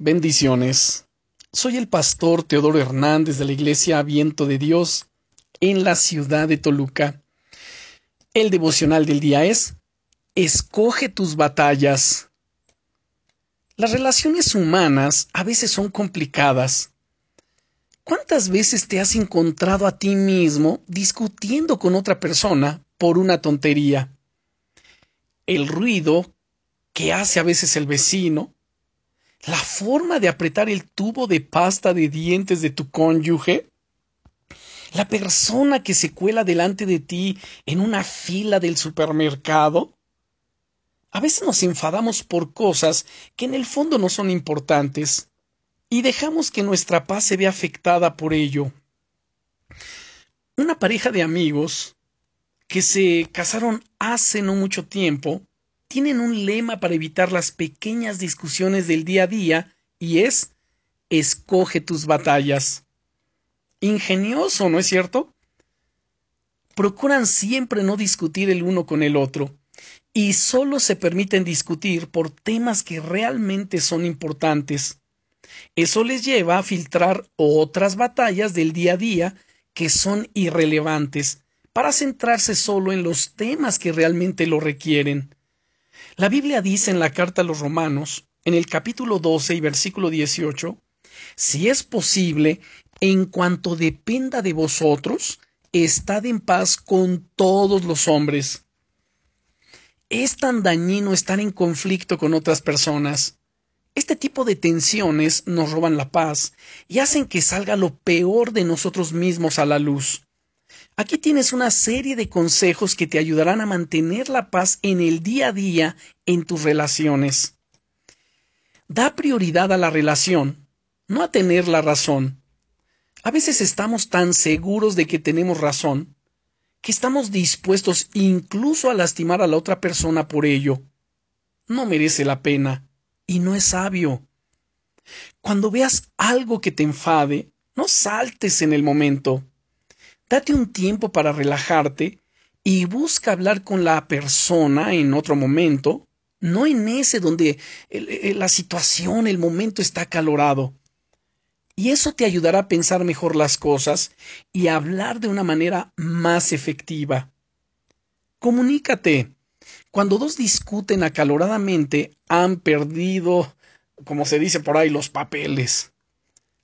Bendiciones. Soy el pastor Teodoro Hernández de la Iglesia Viento de Dios en la ciudad de Toluca. El devocional del día es Escoge tus batallas. Las relaciones humanas a veces son complicadas. ¿Cuántas veces te has encontrado a ti mismo discutiendo con otra persona por una tontería? El ruido que hace a veces el vecino, la forma de apretar el tubo de pasta de dientes de tu cónyuge, la persona que se cuela delante de ti en una fila del supermercado. A veces nos enfadamos por cosas que en el fondo no son importantes y dejamos que nuestra paz se vea afectada por ello. Una pareja de amigos que se casaron hace no mucho tiempo tienen un lema para evitar las pequeñas discusiones del día a día y es escoge tus batallas. Ingenioso, ¿no es cierto? Procuran siempre no discutir el uno con el otro y solo se permiten discutir por temas que realmente son importantes. Eso les lleva a filtrar otras batallas del día a día que son irrelevantes para centrarse solo en los temas que realmente lo requieren. La Biblia dice en la carta a los Romanos, en el capítulo 12 y versículo 18, si es posible, en cuanto dependa de vosotros, estad en paz con todos los hombres. Es tan dañino estar en conflicto con otras personas. Este tipo de tensiones nos roban la paz y hacen que salga lo peor de nosotros mismos a la luz. Aquí tienes una serie de consejos que te ayudarán a mantener la paz en el día a día en tus relaciones. Da prioridad a la relación, no a tener la razón. A veces estamos tan seguros de que tenemos razón que estamos dispuestos incluso a lastimar a la otra persona por ello. No merece la pena y no es sabio. Cuando veas algo que te enfade, no saltes en el momento. Date un tiempo para relajarte y busca hablar con la persona en otro momento, no en ese donde la situación, el momento está acalorado. Y eso te ayudará a pensar mejor las cosas y a hablar de una manera más efectiva. Comunícate. Cuando dos discuten acaloradamente, han perdido, como se dice por ahí, los papeles.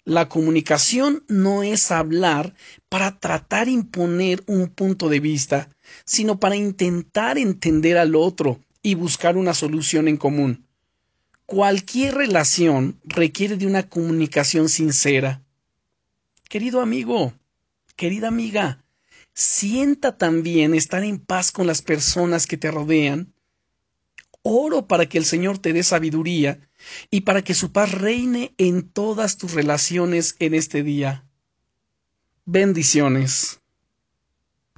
La comunicación no es hablar para tratar imponer un punto de vista, sino para intentar entender al otro y buscar una solución en común. Cualquier relación requiere de una comunicación sincera. Querido amigo, querida amiga, sienta también estar en paz con las personas que te rodean. Oro para que el Señor te dé sabiduría y para que su paz reine en todas tus relaciones en este día. Bendiciones.